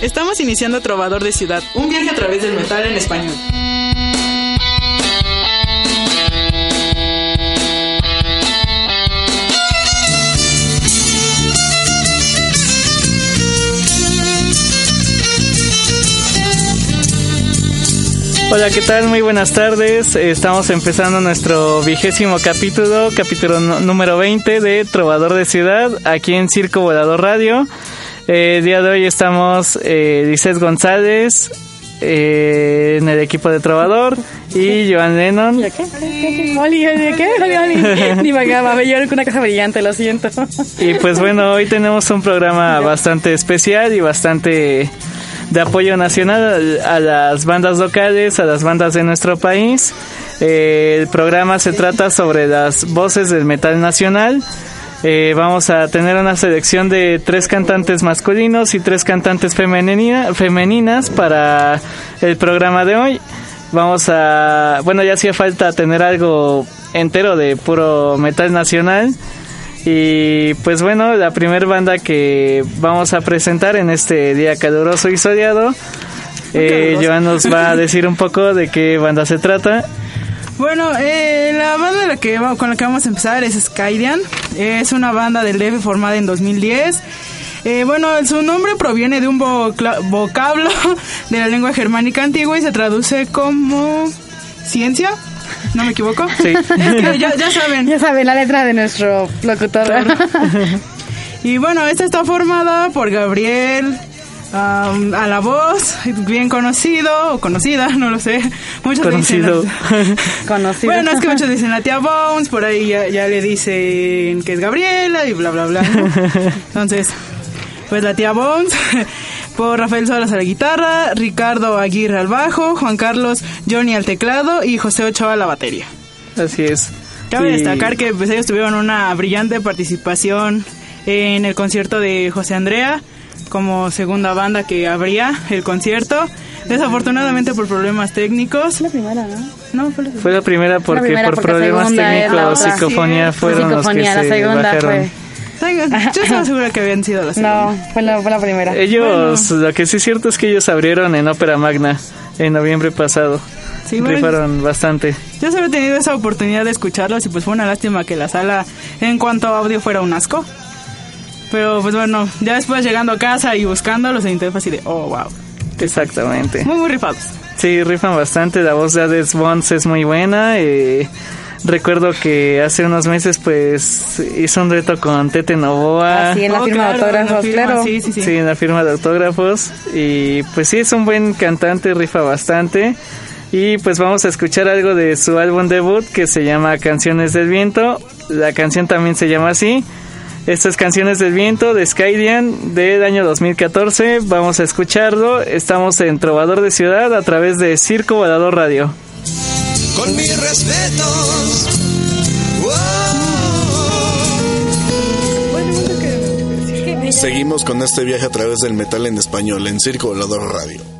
Estamos iniciando Trovador de Ciudad, un viaje a través del metal en español. Hola, ¿qué tal? Muy buenas tardes. Estamos empezando nuestro vigésimo capítulo, capítulo número 20 de Trovador de Ciudad, aquí en Circo Volador Radio. Eh, el día de hoy estamos eh, González eh, en el equipo de Trovador y Joan Lennon. ¿Y qué? Oli, ¿de qué? Oli. Ni me yo con una casa brillante, lo siento. Y pues bueno, hoy tenemos un programa bastante especial y bastante de apoyo nacional a las bandas locales, a las bandas de nuestro país. Eh, el programa se trata sobre las voces del metal nacional. Eh, vamos a tener una selección de tres cantantes masculinos y tres cantantes femeninas para el programa de hoy. Vamos a, bueno, ya hacía falta tener algo entero de puro metal nacional. Y pues bueno, la primera banda que vamos a presentar en este día caluroso y soleado, eh, Joan nos va a decir un poco de qué banda se trata. Bueno, eh, la banda la que, con la que vamos a empezar es Skydian. Es una banda del DF formada en 2010. Eh, bueno, su nombre proviene de un vocablo de la lengua germánica antigua y se traduce como ciencia. ¿No me equivoco? Sí. ya, saben. Ya saben la letra de nuestro locutor. y bueno, esta está formada por Gabriel, a la voz, bien conocido o conocida, no lo sé. Muchos conocido. conocido. Bueno, es que muchos dicen la tía Bones, por ahí ya, ya, le dicen que es Gabriela y bla, bla, bla. Entonces, pues la tía Bones por Rafael Solas a la guitarra, Ricardo Aguirre al bajo, Juan Carlos Johnny al teclado y José Ochoa a la batería. Así es. Cabe destacar que pues, ellos tuvieron una brillante participación en el concierto de José Andrea como segunda banda que abría el concierto. Desafortunadamente por problemas técnicos. Fue la primera, ¿no? No, fue la, fue la primera porque por problemas técnicos, psicofonía fueron los que la se segunda bajaron. Fue yo estaba segura que habían sido las No, fue la, fue la primera. Ellos, lo que sí es cierto es que ellos abrieron en Ópera Magna en noviembre pasado. Sí, Rifaron bastante. Yo solo he tenido esa oportunidad de escucharlos y pues fue una lástima que la sala en cuanto a audio fuera un asco. Pero pues bueno, ya después llegando a casa y buscándolos en internet así de, oh, wow. Exactamente. Muy, muy rifados. Sí, rifan bastante. La voz de Ades Bonds es muy buena. Eh, Recuerdo que hace unos meses pues hizo un reto con Tete Novoa. Ah, sí, en la oh, firma de autógrafos, claro. Sí, sí, sí. sí, en la firma de autógrafos. Y pues sí, es un buen cantante, rifa bastante. Y pues vamos a escuchar algo de su álbum debut que se llama Canciones del Viento. La canción también se llama así. Estas Canciones del Viento de Skydian del año 2014. Vamos a escucharlo. Estamos en Trovador de Ciudad a través de Circo Volador Radio con mis respetos. Seguimos con este viaje a través del metal en español en Circo Volador Radio.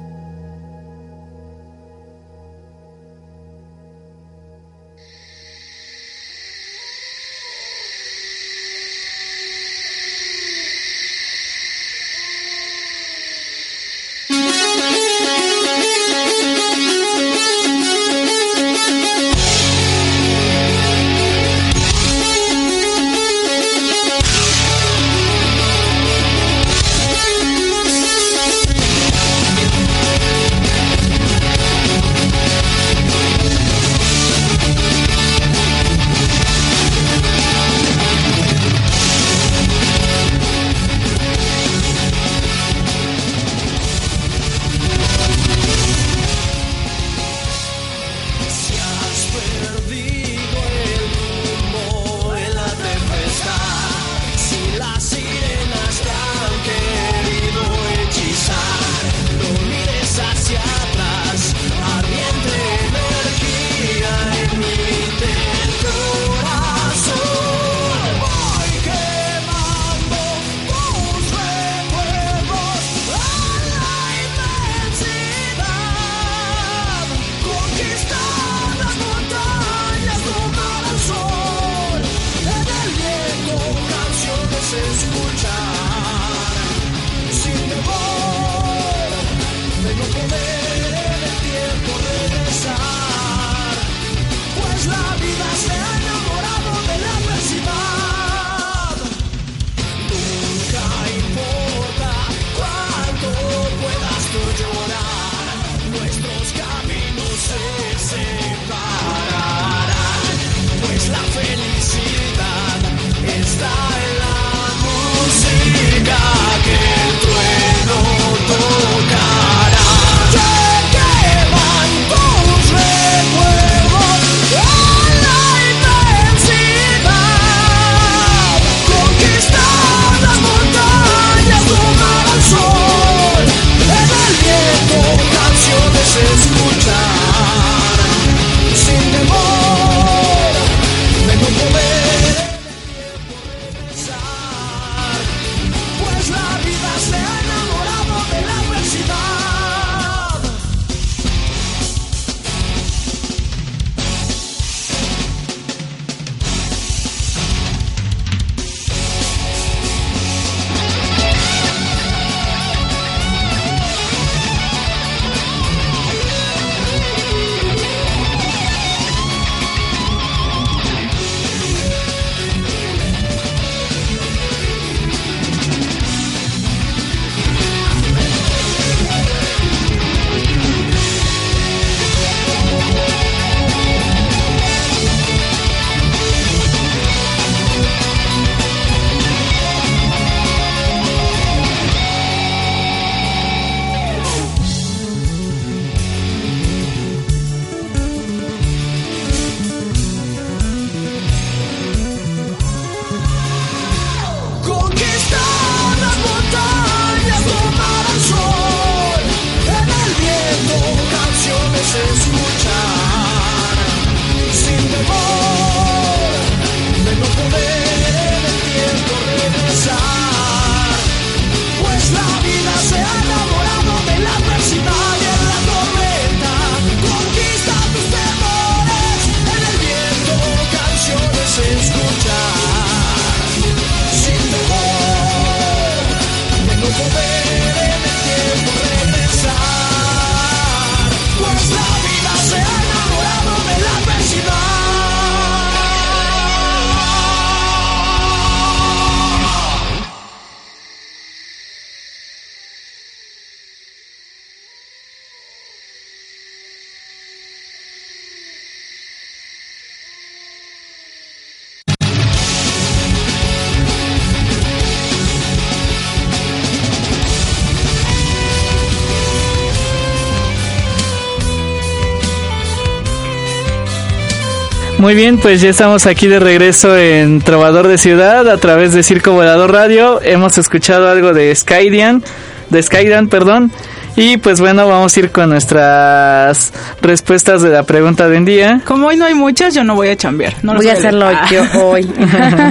Muy bien, pues ya estamos aquí de regreso en Trovador de Ciudad a través de Circo Volador Radio. Hemos escuchado algo de Skydian, de Skydian, perdón. Y pues bueno, vamos a ir con nuestras respuestas de la pregunta del día. Como hoy no hay muchas, yo no voy a chambear. No Voy a hacerlo yo hoy.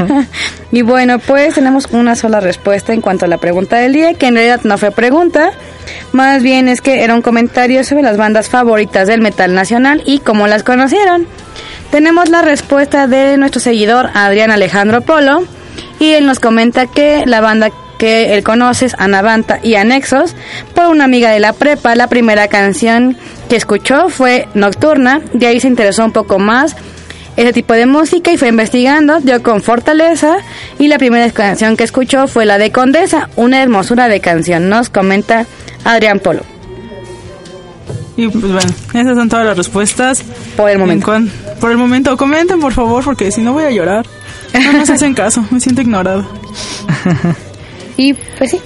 y bueno, pues tenemos una sola respuesta en cuanto a la pregunta del día, que en realidad no fue pregunta, más bien es que era un comentario sobre las bandas favoritas del metal nacional y cómo las conocieron. Tenemos la respuesta de nuestro seguidor Adrián Alejandro Polo y él nos comenta que la banda que él conoce es Anavanta y Anexos por una amiga de la prepa. La primera canción que escuchó fue Nocturna, de ahí se interesó un poco más ese tipo de música y fue investigando, dio con Fortaleza y la primera canción que escuchó fue la de Condesa, una hermosura de canción, nos comenta Adrián Polo. Y pues bueno, esas son todas las respuestas. Por el momento. En por el momento, comenten por favor, porque si no voy a llorar. No nos hacen caso, me siento ignorado. Y pues sí,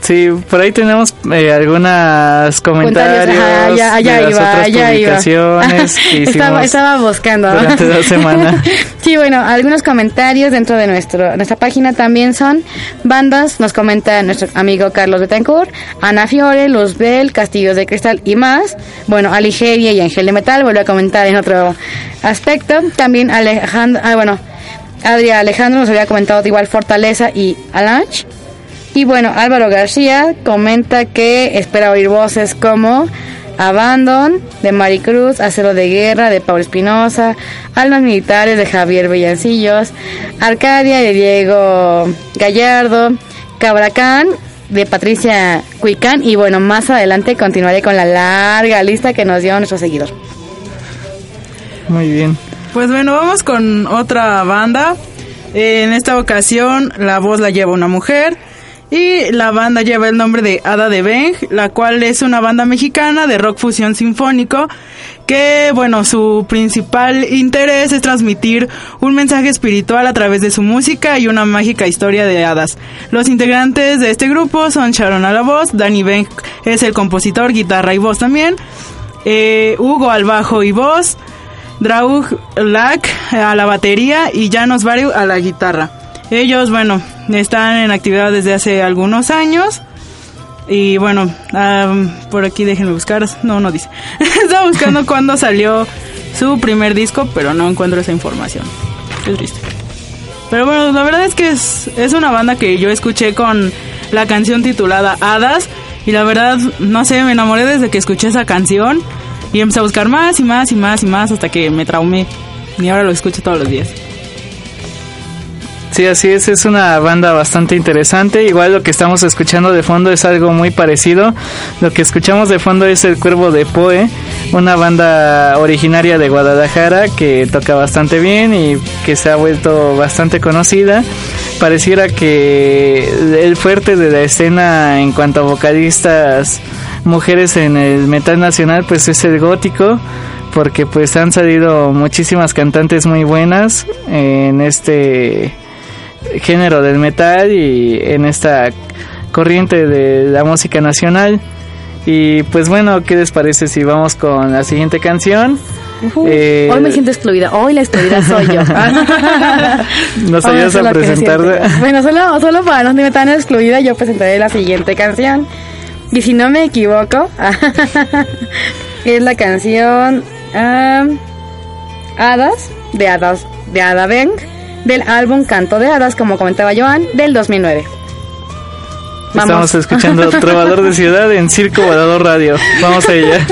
Sí, por ahí tenemos eh, algunos comentarios Ajá, allá, allá de las iba, otras allá iba. publicaciones que estaba, buscando. durante la semana. Sí, bueno, algunos comentarios dentro de nuestro, nuestra página también son bandas, nos comenta nuestro amigo Carlos Betancourt, Ana Fiore, Luzbel, Castillos de Cristal y más. Bueno, Aligeria y Ángel de Metal, vuelvo a comentar en otro aspecto. También Alejandro, ah, bueno, Adria Alejandro nos había comentado de igual Fortaleza y Alange. Y bueno, Álvaro García comenta que espera oír voces como Abandon de Maricruz, Acero de Guerra de Pablo Espinosa, Almas Militares de Javier Bellancillos, Arcadia de Diego Gallardo, Cabracán de Patricia Cuicán y bueno, más adelante continuaré con la larga lista que nos dio nuestro seguidor. Muy bien. Pues bueno, vamos con otra banda. Eh, En esta ocasión la voz la lleva una mujer y la banda lleva el nombre de Ada de Beng, la cual es una banda mexicana de rock fusión sinfónico que, bueno, su principal interés es transmitir un mensaje espiritual a través de su música y una mágica historia de hadas. Los integrantes de este grupo son Sharon a la voz, Danny Beng es el compositor, guitarra y voz también, eh, Hugo al bajo y voz, Draug Lack a la batería y Janos Variu a la guitarra. Ellos, bueno, están en actividad desde hace algunos años. Y bueno, am, por aquí déjenme buscar. No, no dice. Estaba buscando cuándo salió su primer disco, pero no encuentro esa información. Qué triste. Pero bueno, la verdad es que es, es una banda que yo escuché con la canción titulada Hadas. Y la verdad, no sé, me enamoré desde que escuché esa canción. Y empecé a buscar más y más y más y más hasta que me traumé. Y ahora lo escucho todos los días. Sí, así es, es una banda bastante interesante. Igual lo que estamos escuchando de fondo es algo muy parecido. Lo que escuchamos de fondo es El Cuervo de Poe, una banda originaria de Guadalajara que toca bastante bien y que se ha vuelto bastante conocida. Pareciera que el fuerte de la escena en cuanto a vocalistas mujeres en el metal nacional pues es el gótico porque pues han salido muchísimas cantantes muy buenas en este género del metal y en esta corriente de la música nacional. Y pues bueno, ¿qué les parece si vamos con la siguiente canción? Eh, Hoy me siento excluida, hoy la excluida soy yo. ¿Nos ayudas a siente. Bueno, solo, solo para no sentirme tan excluida, yo presentaré la siguiente canción. Y si no me equivoco, es la canción am, Hadas, de Hadas, de Ada Beng, del álbum Canto de Hadas, como comentaba Joan, del 2009. Estamos escuchando Trovador de Ciudad en Circo Volador Radio. Vamos a ella.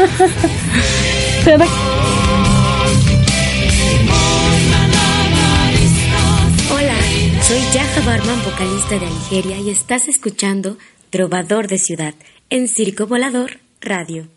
Hola, soy Yaja Barman, vocalista de Nigeria, y estás escuchando Trovador de Ciudad en Circo Volador Radio.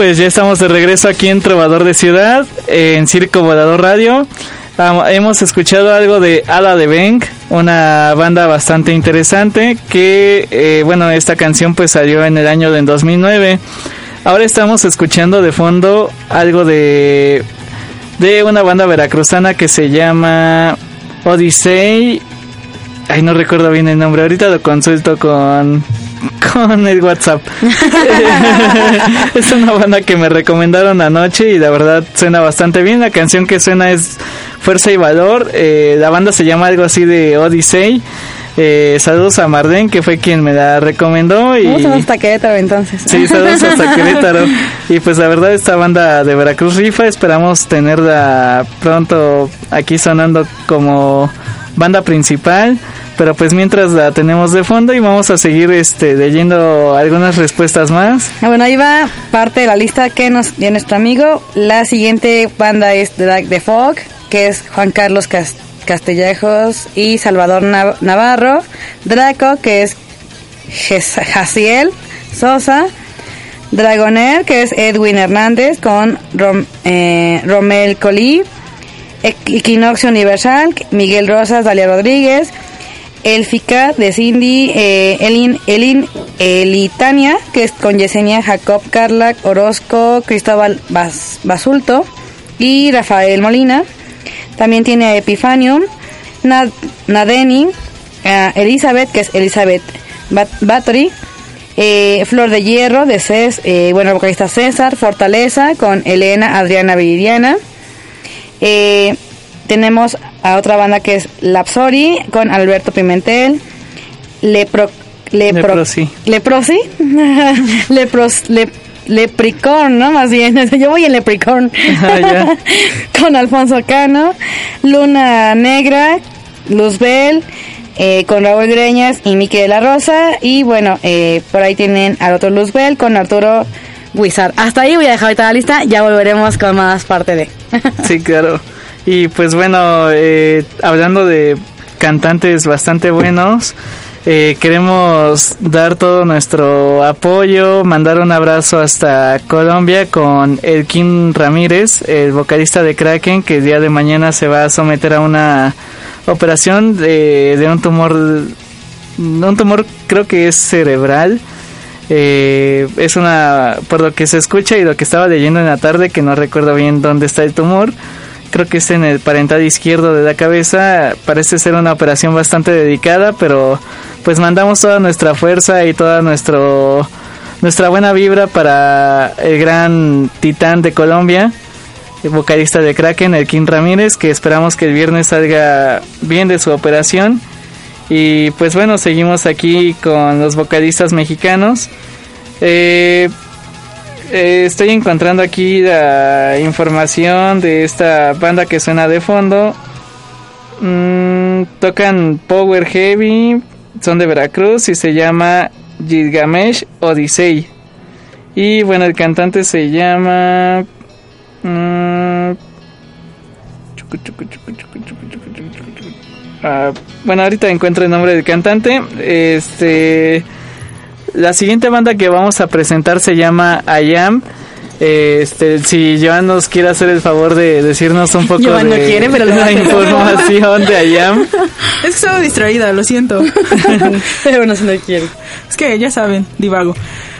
Pues ya estamos de regreso aquí en Trovador de Ciudad, en Circo Volador Radio. hemos escuchado algo de Ala de Beng, una banda bastante interesante que, eh, bueno, esta canción pues salió en el año de 2009. Ahora estamos escuchando de fondo algo de, de una banda veracruzana que se llama Odyssey. Ay, no recuerdo bien el nombre, ahorita lo consulto con, con el WhatsApp. es una banda que me recomendaron anoche y la verdad suena bastante bien. La canción que suena es Fuerza y Valor. Eh, la banda se llama algo así de Odyssey. Eh, saludos a Marden, que fue quien me la recomendó. Y... Vamos hasta Querétaro entonces. Sí, saludos hasta Querétaro. Y pues la verdad, esta banda de Veracruz rifa. Esperamos tenerla pronto aquí sonando como banda principal. Pero pues mientras la tenemos de fondo y vamos a seguir este leyendo algunas respuestas más. Ah, bueno, ahí va parte de la lista que nos dio nuestro amigo. La siguiente banda es The, The Fog, que es Juan Carlos Castellejos y Salvador Navarro. Draco, que es Jaciel Sosa. Dragoner, que es Edwin Hernández con eh, Romel Colí. Equinoxio Universal, Miguel Rosas, Dalia Rodríguez. Elfica de Cindy, eh, Elin, Elin Elitania, que es con Yesenia Jacob Carla Orozco, Cristóbal Basulto y Rafael Molina. También tiene a Epifanio, Nadeni, Elizabeth, que es Elizabeth Battery, eh, Flor de Hierro, de Cés, eh, bueno, vocalista César, Fortaleza, con Elena Adriana Viridiana. Eh, tenemos a otra banda que es Lapsori con Alberto Pimentel, Lepro, Lepro, Leprosi, Leprosi, Lepros, Lepricorn, ¿no? Más bien, yo voy en Lepricorn. Ah, con Alfonso Cano, Luna Negra, Luzbel, eh, con Raúl Greñas y Miki de la Rosa. Y bueno, eh, por ahí tienen al otro Luzbel con Arturo Wizard. Hasta ahí voy a dejar ahorita la lista, ya volveremos con más parte de. sí, claro. Y pues bueno, eh, hablando de cantantes bastante buenos, eh, queremos dar todo nuestro apoyo, mandar un abrazo hasta Colombia con Elkin Ramírez, el vocalista de Kraken, que el día de mañana se va a someter a una operación de, de un tumor, un tumor creo que es cerebral. Eh, es una, por lo que se escucha y lo que estaba leyendo en la tarde, que no recuerdo bien dónde está el tumor, creo que es en el parental izquierdo de la cabeza. Parece ser una operación bastante dedicada, pero pues mandamos toda nuestra fuerza y toda nuestro nuestra buena vibra para el gran titán de Colombia, el vocalista de Kraken, el King Ramírez, que esperamos que el viernes salga bien de su operación. Y pues bueno, seguimos aquí con los vocalistas mexicanos. Eh, eh, estoy encontrando aquí la información de esta banda que suena de fondo. Mm, tocan Power Heavy, son de Veracruz y se llama Gilgamesh Odyssey. Y bueno, el cantante se llama... bueno, ahorita encuentro el nombre del cantante. Este... La siguiente banda que vamos a presentar se llama I Am. Este, si Joan nos quiere hacer el favor de decirnos un poco de no quiere, pero la información de IAM. Es que estaba distraída, lo siento. pero bueno, si no quiere. Es que ya saben, divago.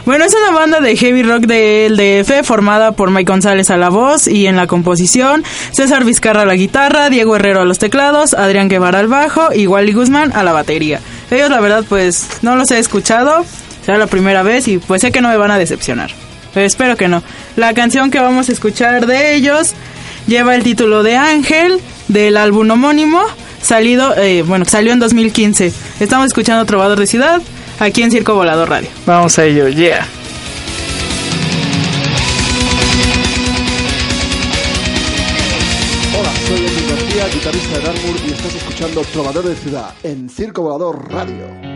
Bueno, es una banda de heavy rock del DF formada por Mike González a la voz y en la composición, César Vizcarra a la guitarra, Diego Herrero a los teclados, Adrián Guevara al bajo y Wally Guzmán a la batería. Ellos la verdad pues no los he escuchado, será la primera vez y pues sé que no me van a decepcionar. Pero espero que no. La canción que vamos a escuchar de ellos lleva el título de Ángel del álbum homónimo, salido, eh, bueno, salió en 2015. Estamos escuchando Trovador de Ciudad aquí en Circo Volador Radio. Vamos a ello, yeah. Hola, soy Emilio García, guitarrista de Darmur y estás escuchando Trovador de Ciudad en Circo Volador Radio.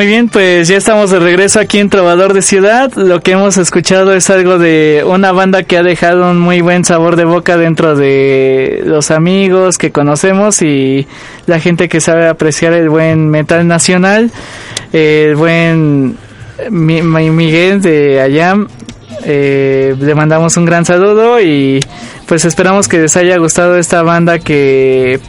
Muy bien, pues ya estamos de regreso aquí en Trovador de Ciudad. Lo que hemos escuchado es algo de una banda que ha dejado un muy buen sabor de boca dentro de los amigos que conocemos y la gente que sabe apreciar el buen metal nacional, el buen Miguel de Ayam. Eh, le mandamos un gran saludo y pues esperamos que les haya gustado esta banda que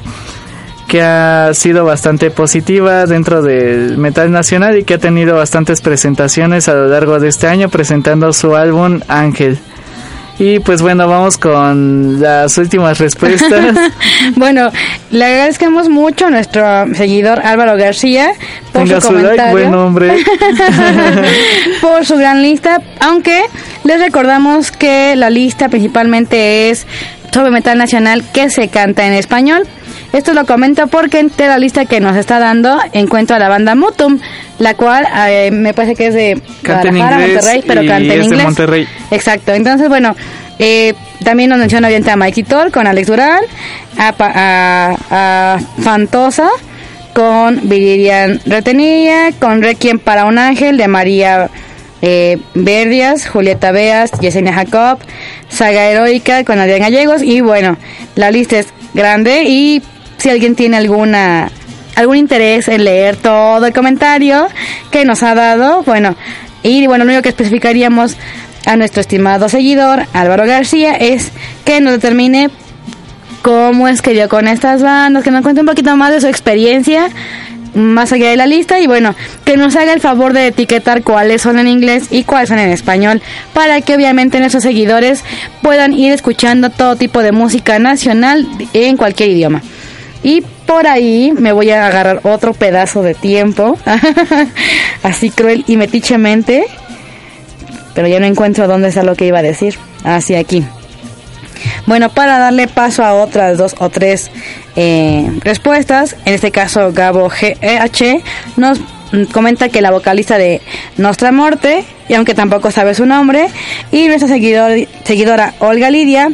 que ha sido bastante positiva dentro del metal nacional y que ha tenido bastantes presentaciones a lo largo de este año presentando su álbum Ángel. Y pues bueno, vamos con las últimas respuestas. bueno, le agradecemos mucho a nuestro seguidor Álvaro García por su, comentario. buen nombre. por su gran lista, aunque les recordamos que la lista principalmente es sobre metal nacional que se canta en español. Esto lo comento porque entre la lista que nos está dando encuentro a la banda Mutum, la cual eh, me parece que es de Guadalajara, Monterrey, pero canta en inglés. Monterrey. Exacto. Entonces, bueno, eh, también nos menciona obviamente a Mikey Thor con Alex Durán, a, Fantosa con Viridian Retenilla, con Requiem para un ángel de María eh, Verdias, Julieta Beas, Yesenia Jacob, Saga Heroica con Adrián Gallegos y bueno, la lista es grande y si alguien tiene alguna algún interés en leer todo el comentario que nos ha dado, bueno, y bueno, lo único que especificaríamos a nuestro estimado seguidor Álvaro García es que nos determine cómo es que dio con estas bandas, que nos cuente un poquito más de su experiencia más allá de la lista y bueno, que nos haga el favor de etiquetar cuáles son en inglés y cuáles son en español para que obviamente nuestros seguidores puedan ir escuchando todo tipo de música nacional en cualquier idioma. Y por ahí me voy a agarrar otro pedazo de tiempo, así cruel y metichemente, pero ya no encuentro dónde está lo que iba a decir. Hacia aquí. Bueno, para darle paso a otras dos o tres eh, respuestas, en este caso Gabo GH nos comenta que la vocalista de Nostra Morte, y aunque tampoco sabe su nombre, y nuestra seguidora Olga Lidia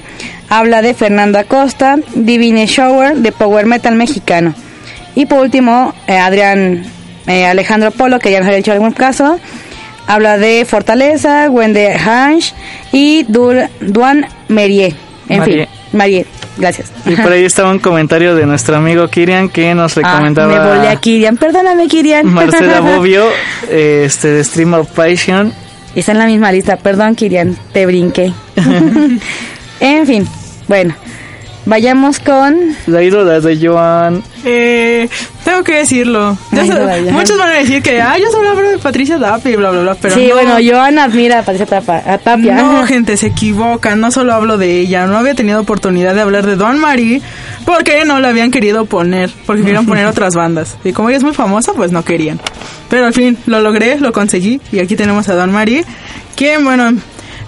habla de Fernando Acosta, Divine Shower de Power Metal mexicano. Y por último, eh, Adrián eh, Alejandro Polo, que ya nos ha dicho algún caso, habla de Fortaleza, Wendy Hansch y Duan Merier. En fin, Marie, gracias. Y por ahí estaba un comentario de nuestro amigo Kirian que nos ah, recomendaba. me volví a Kirian, perdóname Kirian. Marcela Bobbio, este de Stream of Passion. Está en la misma lista, perdón Kirian, te brinqué. en fin, bueno, Vayamos con... La ídola de Joan. Eh, tengo que decirlo. muchos van a decir que, ah, yo solo hablo de Patricia Tapia y bla, bla, bla. Pero sí, bueno, Joan admira a Patricia Tapia. No, gente, se equivocan. No solo hablo de ella. No había tenido oportunidad de hablar de Don Marie porque no la habían querido poner. Porque querían poner otras bandas. Y como ella es muy famosa, pues no querían. Pero al fin lo logré, lo conseguí. Y aquí tenemos a Don Marie. Quien, bueno,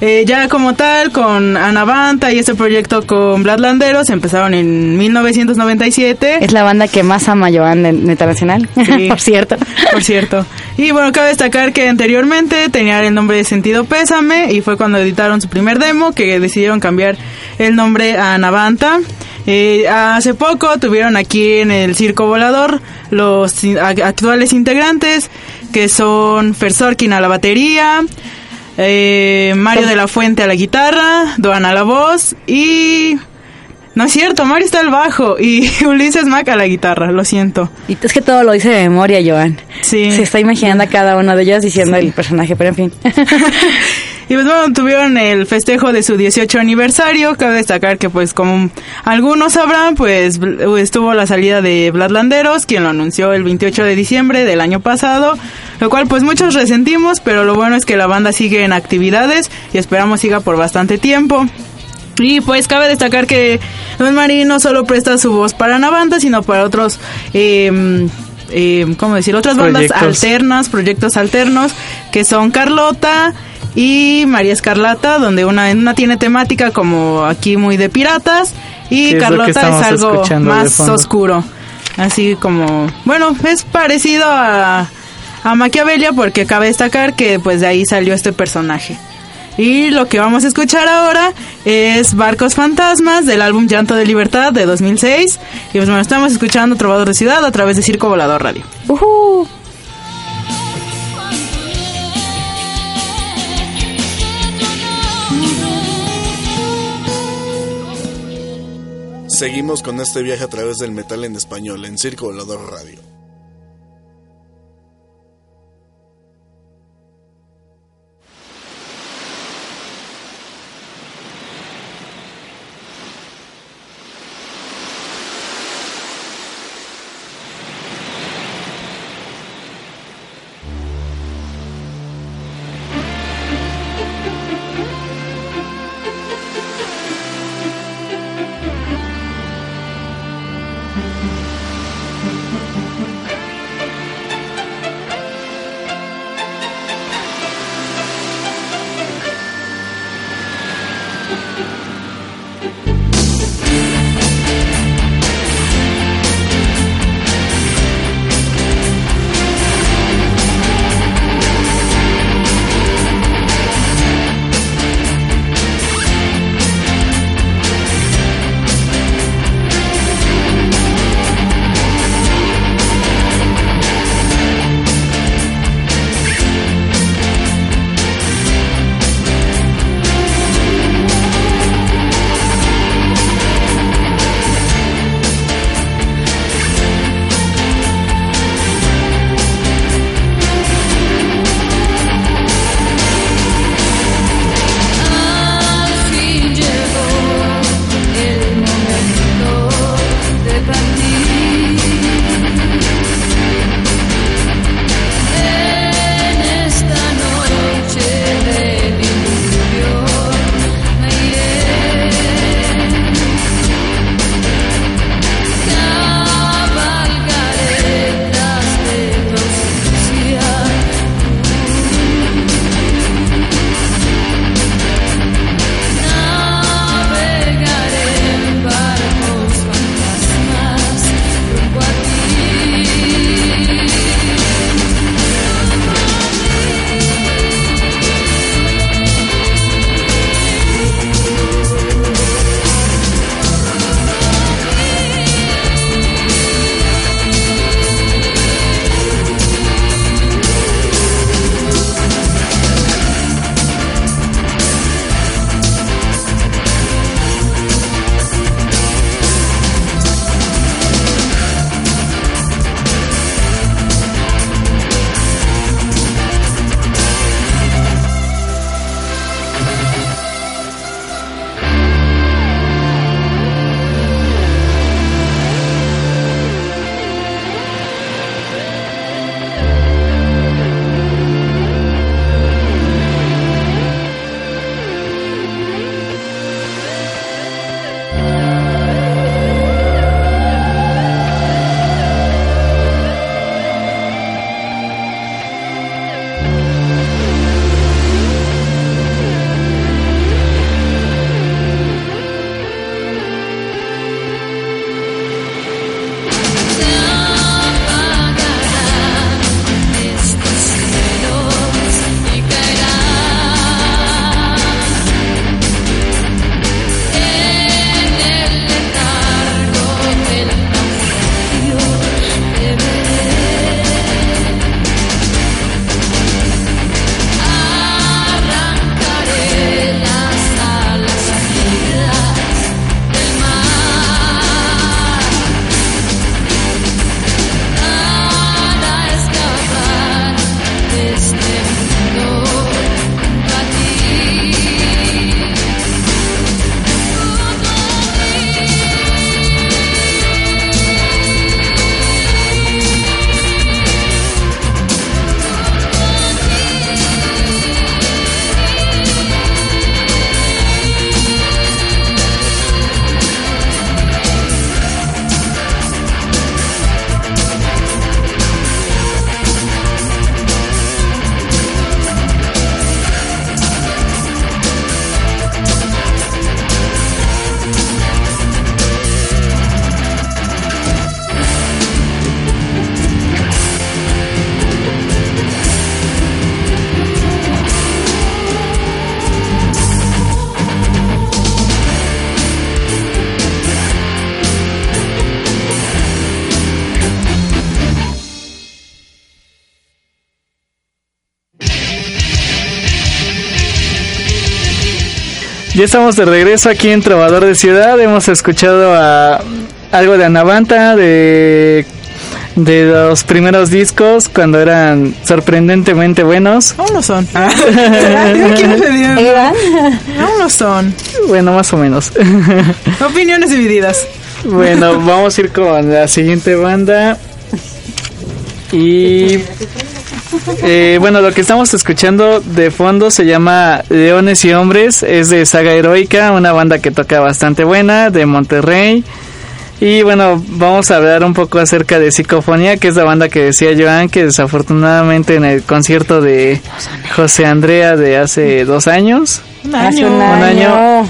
eh, ya como tal, con Anavanta y este proyecto con Bladlanderos empezaron en 1997. Es la banda que más ama Joan de Nacional, por cierto. Por cierto. Y bueno, cabe destacar que anteriormente tenían el nombre de Sentido Pésame y fue cuando editaron su primer demo que decidieron cambiar el nombre a Anavanta. Eh, hace poco tuvieron aquí en el Circo Volador los actuales integrantes que son Fersorkin a la batería, eh, Mario de la Fuente a la guitarra, Duana a la voz y... No es cierto, Mario está al bajo y Ulises Mac a la guitarra, lo siento. Y es que todo lo dice de memoria, Joan. Sí. Se está imaginando a cada uno de ellos diciendo el personaje, pero en fin. Y pues bueno, tuvieron el festejo de su 18 aniversario. Cabe destacar que pues como algunos sabrán, pues estuvo la salida de Bladlanderos, quien lo anunció el 28 de diciembre del año pasado. Lo cual pues muchos resentimos, pero lo bueno es que la banda sigue en actividades y esperamos siga por bastante tiempo. Y pues cabe destacar que Don Marín no solo presta su voz para una banda, sino para otros... Eh, ¿cómo decir? Otras bandas alternas, proyectos alternos, que son Carlota, y María Escarlata, donde una, una tiene temática como aquí muy de piratas y Carlota es, algo más oscuro. Así como, bueno, es parecido a, a Maquiavelia porque cabe destacar que pues de ahí salió este personaje. Y lo que vamos a escuchar ahora es Barcos Fantasmas del álbum Llanto de Libertad de 2006. Y pues bueno, estamos escuchando Trovador de Ciudad a través de Circo Volador Radio. Uh Seguimos con este viaje a través del metal en español en Circo Volador Radio. Ya estamos de regreso aquí en Trovador de Ciudad. Hemos escuchado a algo de Anavanta, de de los primeros discos cuando eran sorprendentemente buenos. Aún no son. ¿Eran? Aún no son. Bueno, más o menos. Opiniones divididas. Bueno, vamos a ir con la siguiente banda. Y eh, bueno, lo que estamos escuchando de fondo se llama Leones y Hombres, es de Saga Heroica, una banda que toca bastante buena, de Monterrey. Y bueno, vamos a hablar un poco acerca de Psicofonía, que es la banda que decía Joan, que desafortunadamente en el concierto de José Andrea de hace dos años. Un año. un Un año. año.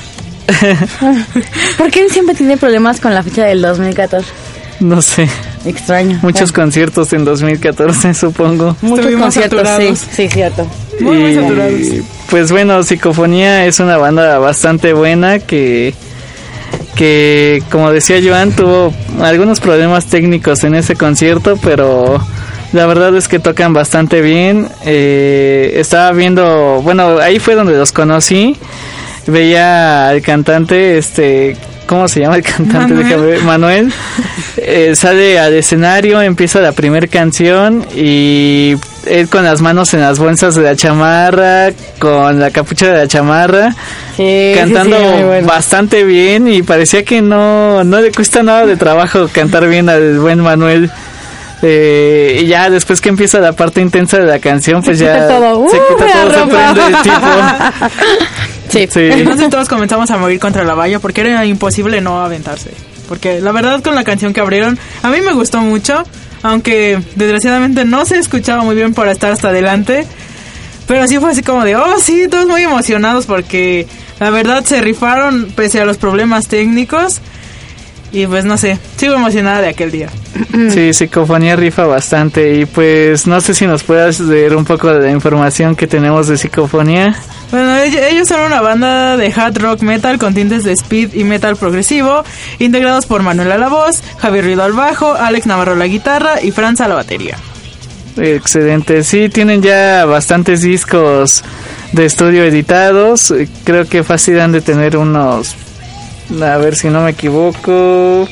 ¿Por qué siempre tiene problemas con la fecha del 2014? No sé, Extraño. muchos Bueno, conciertos en 2014 supongo. muchos Estuvimos conciertos, sí, saturados. sí, cierto. Muy, muy saturados. Pues bueno, Psicofonía es una banda bastante buena que, que como decía Joan, tuvo algunos problemas técnicos en ese concierto, pero la verdad es que tocan bastante bien. Eh, estaba viendo, bueno, ahí fue donde los conocí. Veía al cantante, este, ¿cómo se llama el cantante? Manuel. Ver, Manuel. Eh, sale al escenario, empieza la primera canción y él con las manos en las bolsas de la chamarra, con la capucha de la chamarra, Sí, cantando sí, sí, muy bueno. bastante bien y parecía que no, no le cuesta nada de trabajo cantar bien al buen Manuel. Eh, y ya después que empieza la parte intensa de la canción, pues Se ya quita todo. se ¡Uh, quita la todo, se prende el tipo. Sí. Sí. Entonces todos comenzamos a morir contra la valla porque era imposible no aventarse. Porque la verdad con la canción que abrieron, a mí me gustó mucho, aunque desgraciadamente no se escuchaba muy bien para estar hasta adelante. Pero sí fue así como de, oh sí, todos muy emocionados porque la verdad se rifaron pese a los problemas técnicos. Y pues no sé, sigo emocionada de aquel día. Sí, Psicofonía rifa bastante y pues no sé si nos puedas leer un poco de la información que tenemos de Psicofonía. Bueno, ellos son una banda de hard rock metal con tintes de speed y metal progresivo, integrados por Manuel a la voz, Javier Ruido al bajo, Alex Navarro la guitarra y Franz a la batería. Excelente, sí, tienen ya bastantes discos de estudio editados, creo que fácil han de tener unos, a ver si no me equivoco,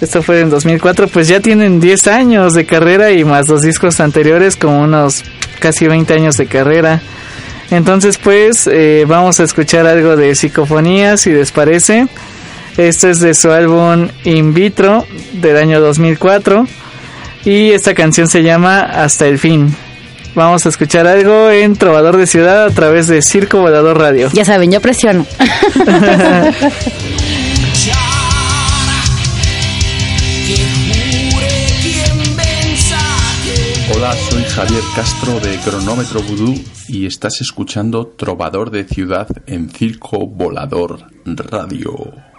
esto fue en 2004, pues ya tienen 10 años de carrera y más los discos anteriores como unos casi 20 años de carrera. Entonces pues eh, vamos a escuchar algo de psicofonía si les parece. Esto es de su álbum In Vitro del año 2004 y esta canción se llama Hasta el fin. Vamos a escuchar algo en Trovador de Ciudad a través de Circo Volador Radio. Ya saben, yo presiono. Javier Castro de Cronómetro Vudú y estás escuchando Trovador de Ciudad en Circo Volador Radio.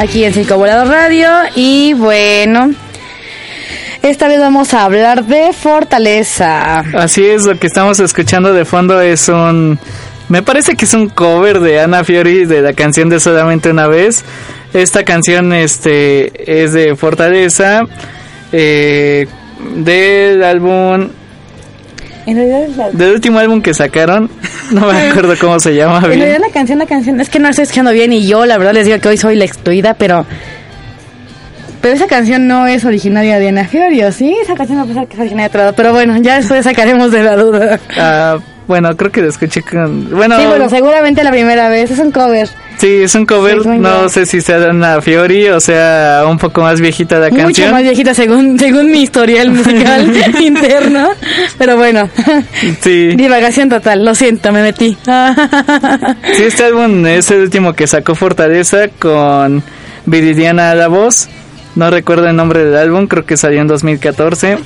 Aquí en Cinco Volador Radio y bueno, esta vez vamos a hablar de Fortaleza. Así es, lo que estamos escuchando de fondo es un... Me parece que es un cover de Ana Fiori de la canción de Solamente una vez. Esta canción este es de Fortaleza, eh, del álbum En realidad, es la, del último álbum que sacaron, no me acuerdo cómo se llama en realidad la canción, la canción, es que no la estoy escuchando bien y yo la verdad les digo que hoy soy la excluida, pero pero esa canción no es originaria de Ana Fiori, ¿o ¿sí? Esa canción no puede ser que es originaria de otro lado, pero bueno, ya después sacaremos de la duda. Ah, bueno, creo que lo escuché con... Bueno, Sí, bueno, seguramente la primera vez, es un cover. sí, es un cover, Sí, no sé si sea de Ana Fiori o sea un poco más viejita la Mucho canción. más viejita según, según mi historial musical interno, pero bueno, Sí. divagación total, lo siento, me metí. Sí, este álbum es el último que sacó Fortaleza con Viridiana a la voz. No recuerdo el nombre del álbum, creo que salió en 2014.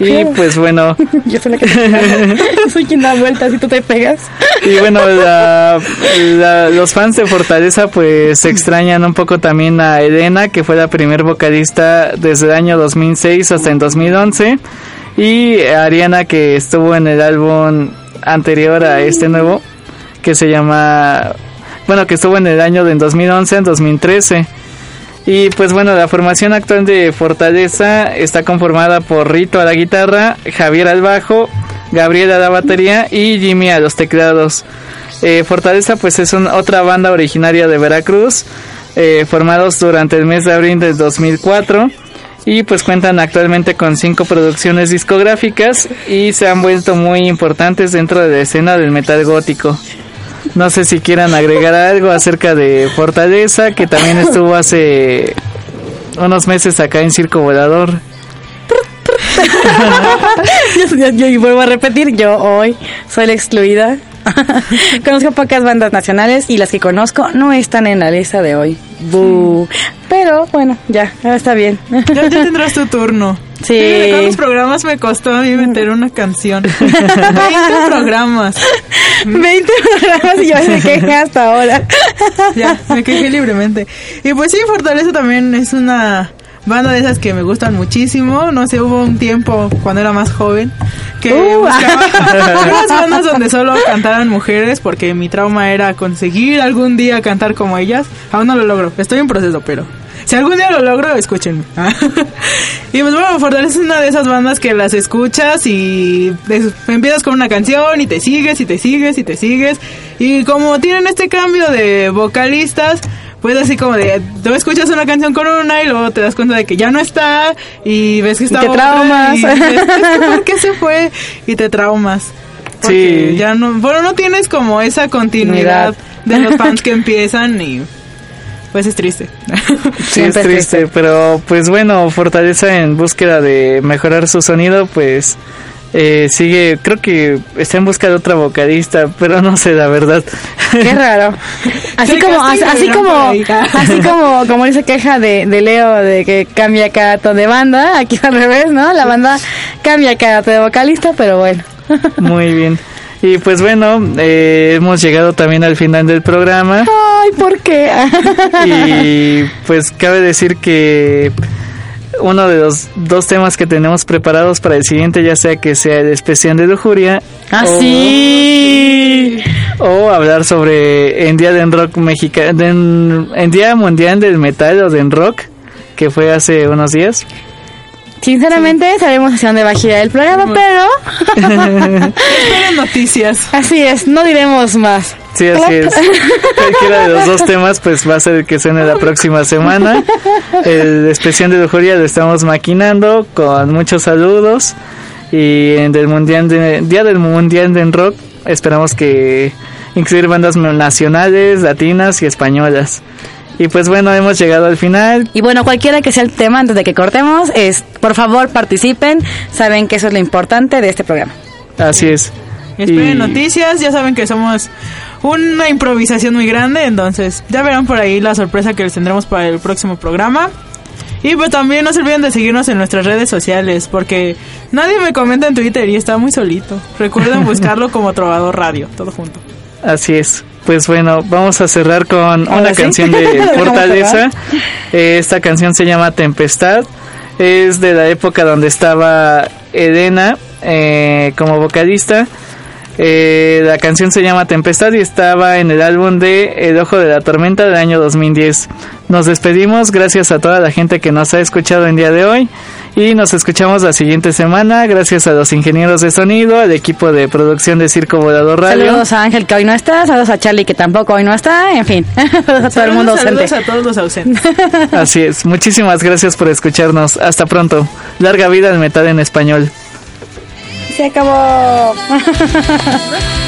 Y pues bueno, Yo soy la que te Yo soy quien da vueltas y tú te pegas. y bueno, la- la- los fans de Fortaleza pues extrañan un poco también a Elena, que fue la primer vocalista desde el año 2006 hasta en 2011. Y a Ariana, que estuvo en el álbum anterior a este nuevo, que se llama... Bueno, que estuvo en el año de 2011 en 2013. Y pues bueno, la formación actual de Fortaleza está conformada por Rito a la guitarra, Javier al bajo, Gabriel a la batería y Jimmy a los teclados. Eh, Fortaleza pues es otra banda originaria de Veracruz, eh, formados durante el mes de abril del 2004 y pues cuentan actualmente con cinco producciones discográficas y se han vuelto muy importantes dentro de la escena del metal gótico. No sé si quieran agregar algo acerca de Fortaleza, que también estuvo hace unos meses acá en Circo Volador. yo, yo- yo- y vuelvo a repetir, yo hoy soy la excluida. conozco pocas bandas nacionales y las que conozco no están en la lista de hoy. Bu. Pero bueno, ya, ya está bien. Ya, ya tendrás tu turno. Sí. Fíjate ¿Cuántos programas me costó a mí meter una canción? 20 programas. 20 programas y yo me quejé hasta ahora. Ya, me quejé libremente. Y pues sí, Fortaleza también es una banda de esas que me gustan muchísimo. No sé, hubo un tiempo cuando era más joven que Uh. buscaba unas bandas donde solo cantaran mujeres porque mi trauma era conseguir algún día cantar como ellas. Aún no lo logro, estoy en proceso, pero si algún día lo logro, escúchenme. y pues bueno, Fortaleza es una de esas bandas que las escuchas y empiezas con una canción y te sigues y te sigues y te sigues. Y como tienen este cambio de vocalistas, pues así como de, tú escuchas una canción con una y luego te das cuenta de que ya no está y ves que está te otra traumas. y dices, "Es que ¿por qué se fue? Y te traumas. Porque Sí. ya no, bueno, no tienes como esa continuidad de los fans que empiezan y pues es triste. Sí, es triste, pero pues bueno, Fortaleza en búsqueda de mejorar su sonido, pues eh, sigue, creo que está en busca de otra vocalista, pero no sé la verdad. Qué raro. Así Sí, como, así, así como, así como, como dice queja de, de Leo de que cambia cada rato de banda, aquí al revés, ¿no? La banda cambia cada rato de vocalista, pero bueno. Muy bien. Y pues bueno, eh, hemos llegado también al final del programa. Ay, ¿por qué? Y pues cabe decir que uno de los dos temas que tenemos preparados para el siguiente, ya sea que sea el especial de lujuria. Ah, o- sí. O hablar sobre en Día del Rock Mexicano, en Día Mundial del Metal o del Rock, que fue hace unos días. Sinceramente, sabemos hacia dónde va a girar el programa, pero Esperen noticias. así es, no diremos más. Sí, así es. Cualquiera de los dos temas pues va a ser el que suene la próxima semana. El especial de lujuria lo estamos maquinando con muchos saludos y en del mundial de, día del mundial de rock esperamos que incluir bandas nacionales, latinas y españolas. Y pues bueno, hemos llegado al final. Y bueno, cualquiera que sea el tema antes de que cortemos, es por favor participen. Saben que eso es lo importante de este programa. Así es. Esperen Y- noticias, ya saben que somos una improvisación muy grande, entonces ya verán por ahí la sorpresa que les tendremos para el próximo programa. Y pues también no se olviden de seguirnos en nuestras redes sociales, porque nadie me comenta en Twitter y está muy solito. Recuerden buscarlo como Trovador Radio, todo junto. Así es. Pues bueno, vamos a cerrar con una canción de Fortaleza. Eh, esta canción se llama Tempestad. Es de la época donde estaba Edena eh, como vocalista. Eh, la canción se llama Tempestad y estaba en el álbum de El Ojo de la Tormenta del año 2010. Nos despedimos, gracias a toda la gente que nos ha escuchado en día de hoy y nos escuchamos la siguiente semana. Gracias a los ingenieros de sonido, al equipo de producción de Circo Volador Radio. Saludos a Ángel que hoy no está, saludos a Charlie que tampoco hoy no está, en fin, a todo el mundo Saludos a todos los ausentes. Así es, muchísimas gracias por escucharnos. Hasta pronto. Larga vida al metal en español. Se acabó.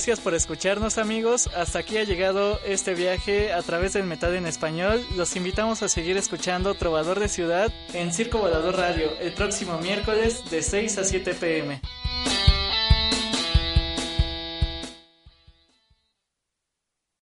gracias por escucharnos amigos. Hasta aquí ha llegado este viaje a través del metal en español. Los invitamos a seguir escuchando Trovador de Ciudad en Circo Volador Radio el próximo miércoles de 6 a 7 pm.